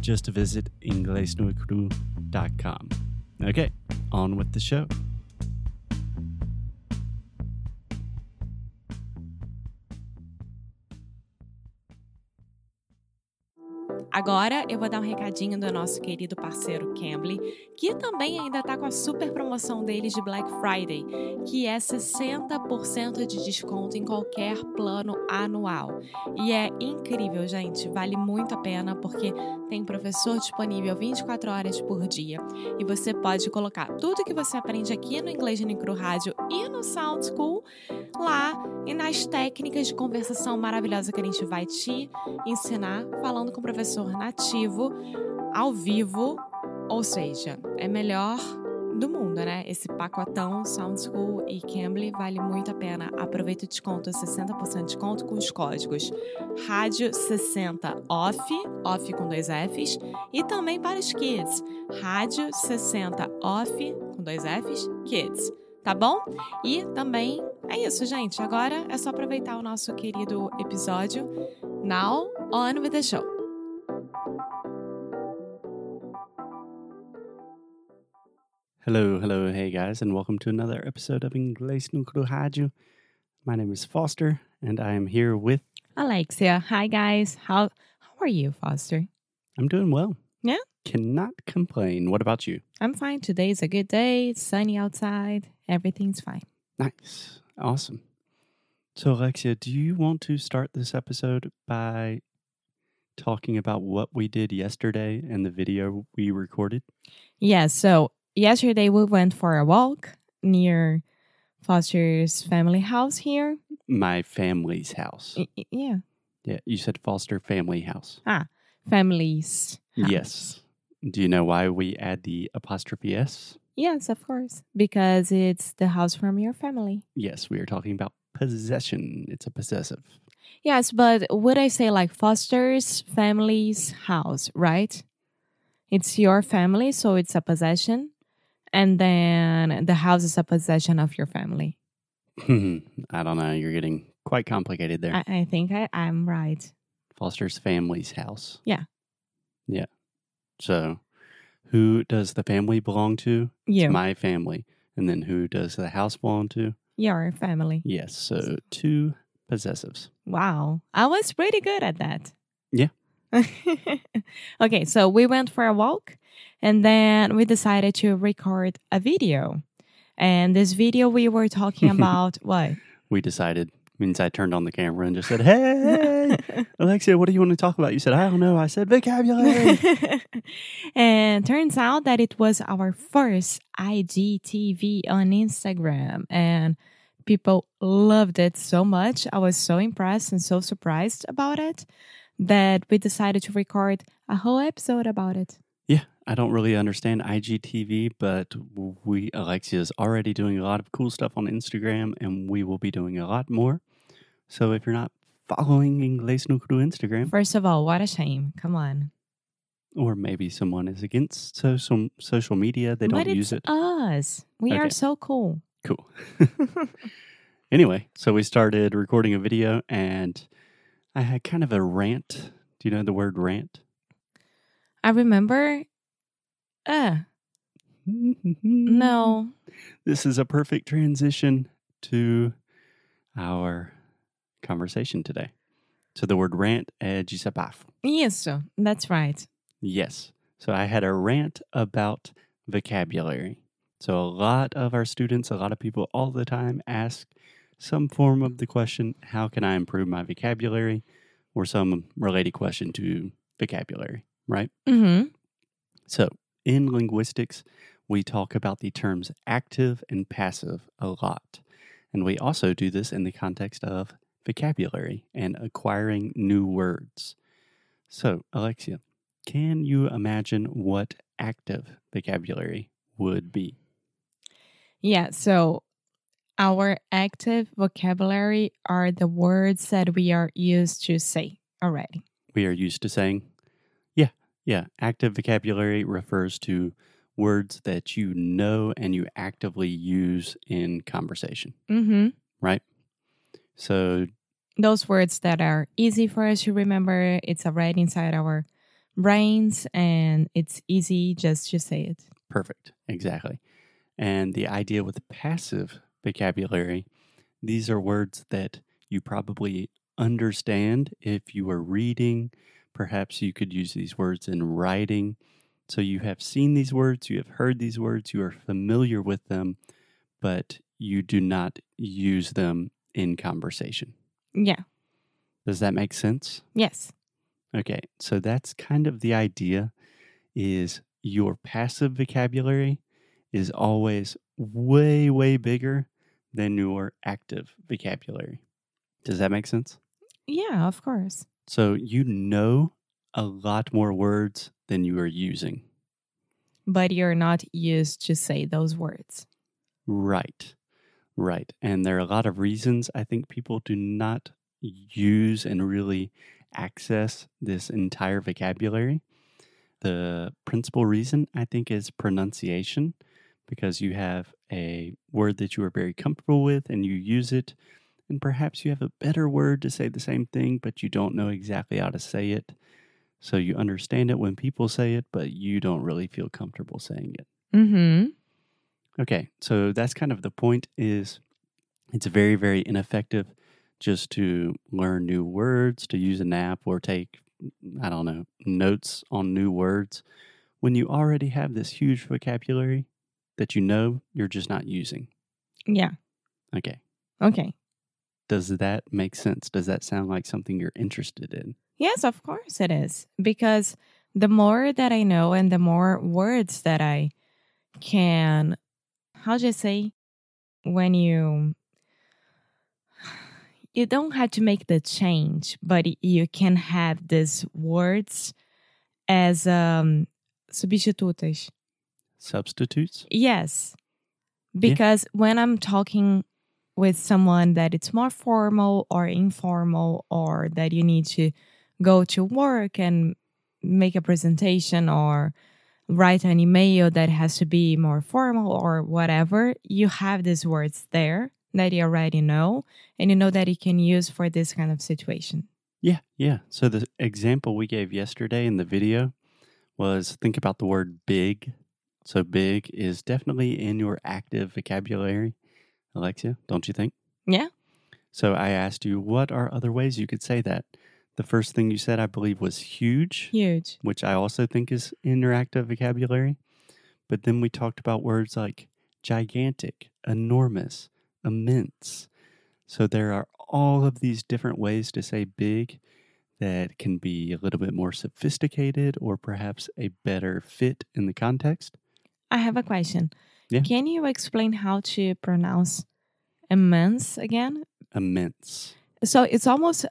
Just visit inglesnuecru.com. Okay, on with the show. Agora eu vou dar um recadinho do nosso querido parceiro Cambly, que também ainda está com a super promoção deles de Black Friday, que é 60% de desconto em qualquer plano anual. E é incrível, gente, vale muito a pena porque tem professor disponível 24 horas por dia. E você pode colocar tudo que você aprende aqui no Inglês Nicro Rádio e no Sound School lá e nas técnicas de conversação maravilhosa que a gente vai te ensinar falando com o professor nativo, ao vivo, ou seja, é melhor do mundo, né? Esse pacotão Sound School e Cambly vale muito a pena. Aproveita o desconto, 60% de desconto com os códigos Rádio 60 OFF, OFF com dois Fs, e também para os kids, Rádio 60 OFF com dois Fs, kids. Tá bom? E também é isso, gente. Agora é só aproveitar o nosso querido episódio. Now, on with the show. Hello, hello, hey guys, and welcome to another episode of Inglês no Rádio. My name is Foster, and I am here with. Alexia. Hi, guys. How how are you, Foster? I'm doing well. Yeah? Cannot complain. What about you? I'm fine. Today's a good day. It's sunny outside. Everything's fine. Nice. Awesome. So, Alexia, do you want to start this episode by talking about what we did yesterday and the video we recorded? Yeah, so yesterday we went for a walk near Foster's family house here. My family's house. Yeah. Yeah, you said Foster Family House. Ah, families. house. Yes. Do you know why we add the apostrophe S? Yes, of course. Because it's the house from your family. Yes, we are talking about possession. It's a possessive. Yes, but would I say like Foster's family's house, right? It's your family, so it's a possession. And then the house is a possession of your family. I don't know. You're getting quite complicated there. I, I think I, I'm right. Foster's family's house. Yeah. Yeah. So, who does the family belong to? You, It's my family. And then who does the house belong to? your family. Yes. So, two possessives. Wow. I was pretty good at that. Yeah. okay, so we went for a walk and then we decided to record a video. And this video we were talking about what? We decided, means I turned on the camera and just said, Hey, Alexia, what do you want to talk about? You said, I don't know. I said, vocabulary. and turns out that it was our first IGTV on Instagram and people loved it so much. I was so impressed and so surprised about it that we decided to record a whole episode about it. I don't really understand IGTV, but we Alexia is already doing a lot of cool stuff on Instagram, and we will be doing a lot more. So if you're not following Inglês no Cru Instagram, First of all, what a shame. Come on. or maybe someone is against social social media, they don't but use it's it. us. We are so cool. Cool. anyway, so we started recording a video, and I had kind of a rant. Do you know the word rant? I remember. Uh, no. This is a perfect transition to our conversation today. So the word rant é desabafo. Isso. That's right. Yes. So I had a rant about vocabulary. So a lot of our students, a lot of people all the time ask some form of the question, how can I improve my vocabulary? Or some related question to vocabulary, right? Mm-hmm. So in linguistics, we talk about the terms active and passive a lot. And we also do this in the context of vocabulary and acquiring new words. So, Alexia, can you imagine what active vocabulary would be? Yeah, so our active vocabulary are the words that we are used to say already. We are used to saying, yeah. Active vocabulary refers to words that you know and you actively use in conversation, Mm-hmm. right? So, Those words that are easy for us to remember, it's already inside our brains and it's easy just to say it. Perfect. Exactly. And the idea with passive vocabulary, these are words that you probably understand if you are reading. Perhaps you could use these words in writing. So you have seen these words, you have heard these words, you are familiar with them, but you do not use them in conversation. Yeah. Does that make sense? Yes. Okay, so that's kind of the idea is your passive vocabulary is always way way bigger than your active vocabulary. Does that make sense? Yeah, of course. So you know a lot more words than you are using. But you're not used to say those words. Right. Right. And there are a lot of reasons I think people do not use and really access this entire vocabulary. The principal reason I think is pronunciation because you have a word that you are very comfortable with and you use it. And perhaps you have a better word to say the same thing, but you don't know exactly how to say it. So you understand it when people say it, but you don't really feel comfortable saying it. Mm-hmm. Okay, so that's kind of the point is it's very very ineffective just to learn new words, to use an app or take I don't know, notes on new words when you already have this huge vocabulary that you know you're just not using. Yeah. Okay. Okay. Does that make sense? Does that sound like something you're interested in? Yes, of course it is. Because the more that I know and the more words that I can, how do you say, when you, you don't have to make the change, but you can have these words as um. Substitutes? Yes. Because when I'm talking with someone that it's more formal or informal or that you need to go to work and make a presentation or write an email that has to be more formal or whatever, you have these words there that you already know and you know that you can use for this kind of situation. Yeah, yeah. So the example we gave yesterday in the video was think about the word big. So big is definitely in your active vocabulary, Alexia, don't you think? Yeah. So I asked you, what are other ways you could say that? The first thing you said, I believe, was huge, Huge. which I also think is interactive vocabulary. But then we talked about words like gigantic, enormous, immense. So there are all of these different ways to say big that can be a little bit more sophisticated or perhaps a better fit in the context. I have a question. Yeah. Can you explain how to pronounce immense again? Immense. So it's almost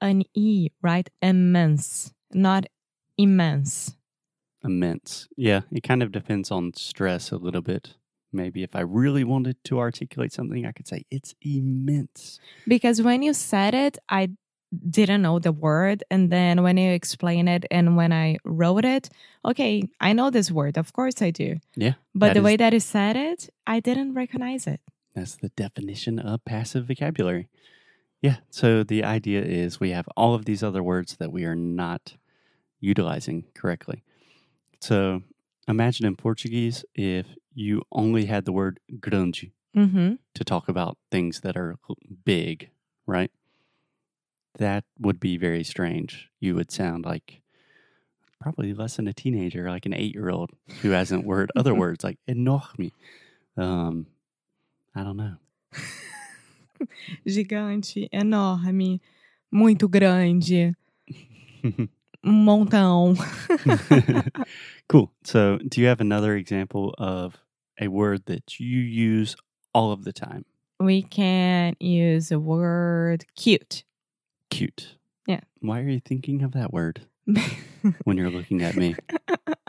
an E, right? Immense, not immense. Immense. Yeah, it kind of depends on stress a little bit. Maybe if I really wanted to articulate something, I could say it's immense. Because when you said it, I didn't know the word. And then when you explain it and when I wrote it, okay, I know this word. Of course I do. Yeah. But the is- way that you said it, I didn't recognize it. That's the definition of passive vocabulary. Yeah. So the idea is we have all of these other words that we are not utilizing correctly. So imagine in Portuguese if you only had the word grande Mm-hmm. to talk about things that are big, right? That would be very strange. You would sound like probably less than a teenager, like an eight year old who hasn't word other words like enorme. Um, I don't know. Gigante, enorme, muito grande, um montão. cool. So, do you have another example of a word that you use all of the time? we can use the word cute. Cute. Yeah. Why are you thinking of that word when you're looking at me?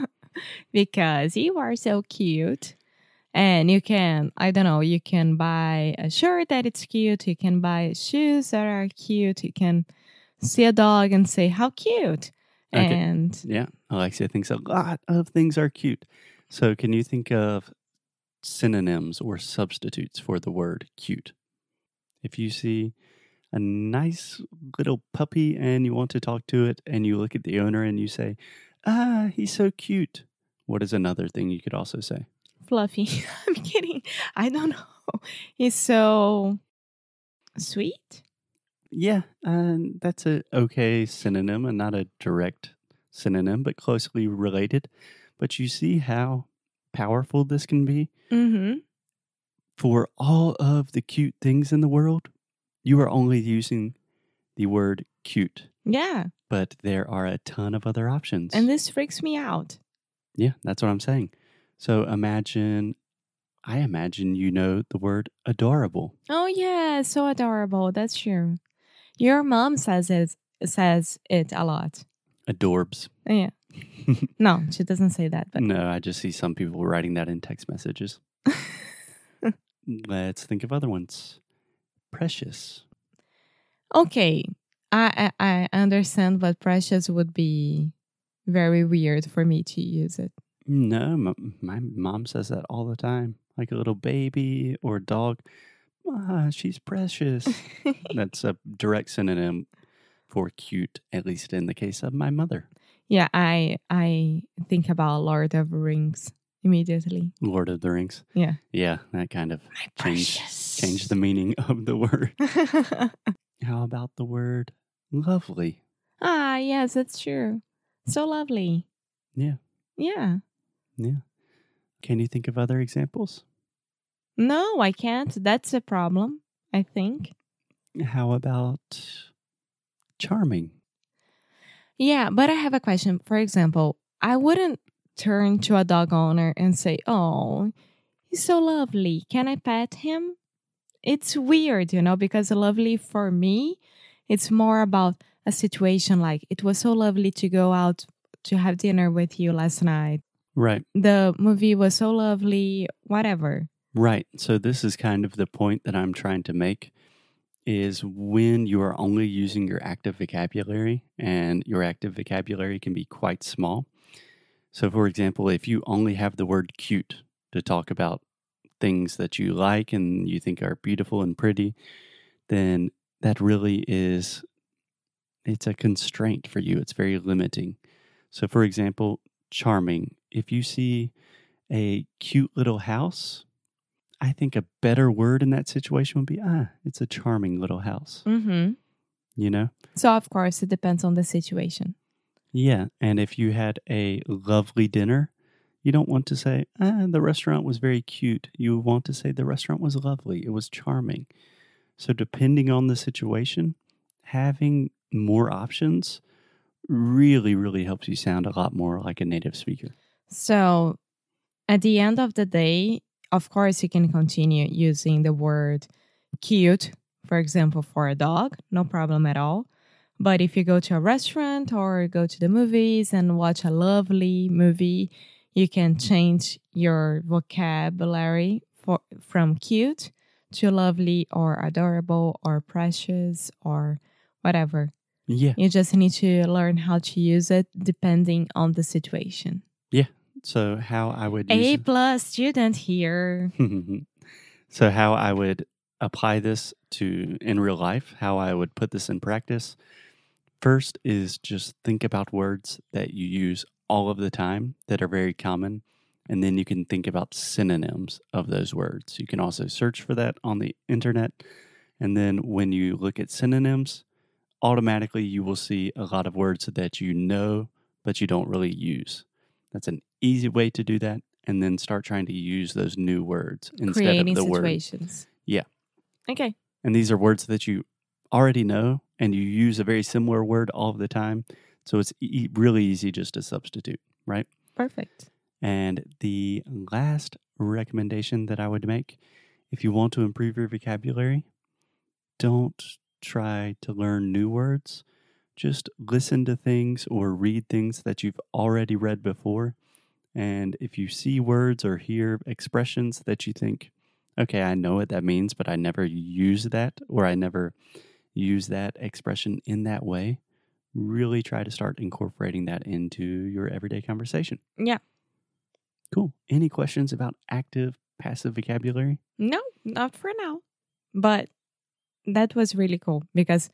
because you are so cute. And you can, I don't know, you can buy a shirt that it's cute. You can buy shoes that are cute. You can see a dog and say, how cute. Okay. And Yeah. Alexia thinks a lot of things are cute. So, can you think of synonyms or substitutes for the word cute? If you see a nice little puppy and you want to talk to it, and you look at the owner and you say, Ah, he's so cute. What is another thing you could also say? fluffy. I'm kidding. I don't know. He's so sweet. Yeah, and that's a okay synonym and not a direct synonym, but closely related. But you see how powerful this can be Mm-hmm. for all of the cute things in the world. You are only using the word cute, Yeah. but there are a ton of other options. And this freaks me out. yeah, that's what I'm saying. So imagine, I imagine you know the word adorable. Oh yeah, so adorable. That's true. Your mom says it says it a lot. Adorbs. Yeah. no, she doesn't say that, but No, I just see some people writing that in text messages. Let's think of other ones. Precious. okay. I, I I understand, but precious would be very weird for me to use it. No, my, my mom says that all the time. Like a little baby or dog. Ah, she's precious. That's a direct synonym for cute, at least in the case of my mother. yeah, I I think about Lord of the Rings immediately. Lord of the Rings. Yeah. Yeah, that kind of My Change- changed the meaning of the word. How about the word lovely? ah, yes, that's true. So lovely. Yeah. Yeah. Yeah. Can you think of other examples? No, I can't. That's a problem, I think. How about charming? Yeah, but I have a question. For example, I wouldn't turn to a dog owner and say, Oh, he's so lovely. Can I pet him? It's weird, you know, because lovely for me, it's more about a situation like it was so lovely to go out to have dinner with you last night. Right. The movie was so lovely, whatever. Right. So this is kind of the point that I'm trying to make is when you are only using your active vocabulary and your active vocabulary can be quite small. So for example, if you only have the word cute to talk about things that you like and you think are beautiful and pretty, then that really is it's a constraint for you. It's very limiting. So for example, charming. If you see a cute little house, I think a better word in that situation would be ah, it's a charming little house. Mm-hmm. You know? So, of course, it depends on the situation. Yeah. And if you had a lovely dinner, you don't want to say, ah, the restaurant was very cute. You want to say the restaurant was lovely. It was charming. So, depending on the situation, having more options really, really helps you sound a lot more like a native speaker. So, at the end of the day, of course, you can continue using the word cute, for example, for a dog, no problem at all. But if you go to a restaurant or go to the movies and watch a lovely movie, you can change your vocabulary for, from cute to lovely or adorable or precious or whatever. Yeah. You just need to learn how to use it depending on the situation. Yeah. So, how I would A plus student here. so how I would apply this to in real life, how I would put this in practice. First is just think about words that you use all of the time that are very common and then you can think about synonyms of those words. You can also search for that on the internet and then when you look at synonyms, automatically you will see a lot of words that you know but you don't really use. That's an easy way to do that. And then start trying to use those new words instead Creating of the word. situations. Yeah. Okay. And these are words that you already know and you use a very similar word all the time. So it's e- really easy just to substitute, right? Perfect. And the last recommendation that I would make if you want to improve your vocabulary, don't try to learn new words. Just listen to things or read things that you've already read before. And if you see words or hear expressions that you think, okay, I know what that means, but I never use that or I never use that expression in that way, really try to start incorporating that into your everyday conversation. Yeah. Cool. Any questions about active, passive vocabulary? No, not for now. But that was really cool because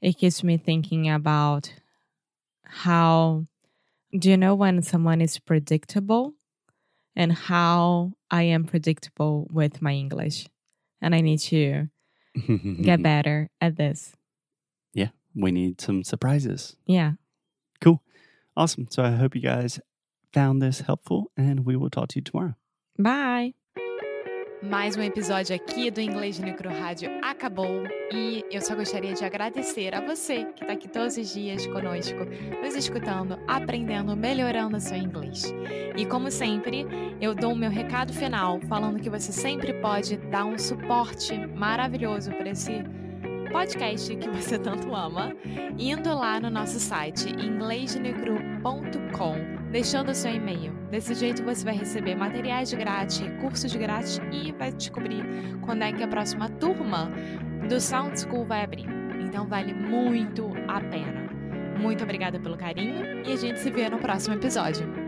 it keeps me thinking about how do you know when someone is predictable and how I am predictable with my English? And I need to Mm-hmm. get better at this. Yeah, we need some surprises. Yeah. Cool. Awesome. So I hope you guys found this helpful and we will talk to you tomorrow. Bye! Mais um episódio aqui do Inglês Micro Rádio acabou e eu só gostaria de agradecer a você que está aqui todos os dias conosco, nos escutando, aprendendo, melhorando o seu inglês. E como sempre, eu dou o meu recado final falando que você sempre pode dar um suporte maravilhoso para esse podcast que você tanto ama, indo lá no nosso site inglesnegru.com, deixando o seu e-mail. Desse jeito você vai receber materiais de grátis, recursos de grátis e vai descobrir quando é que a próxima turma do Sound School vai abrir. Então vale muito a pena. Muito obrigada pelo carinho e a gente se vê no próximo episódio.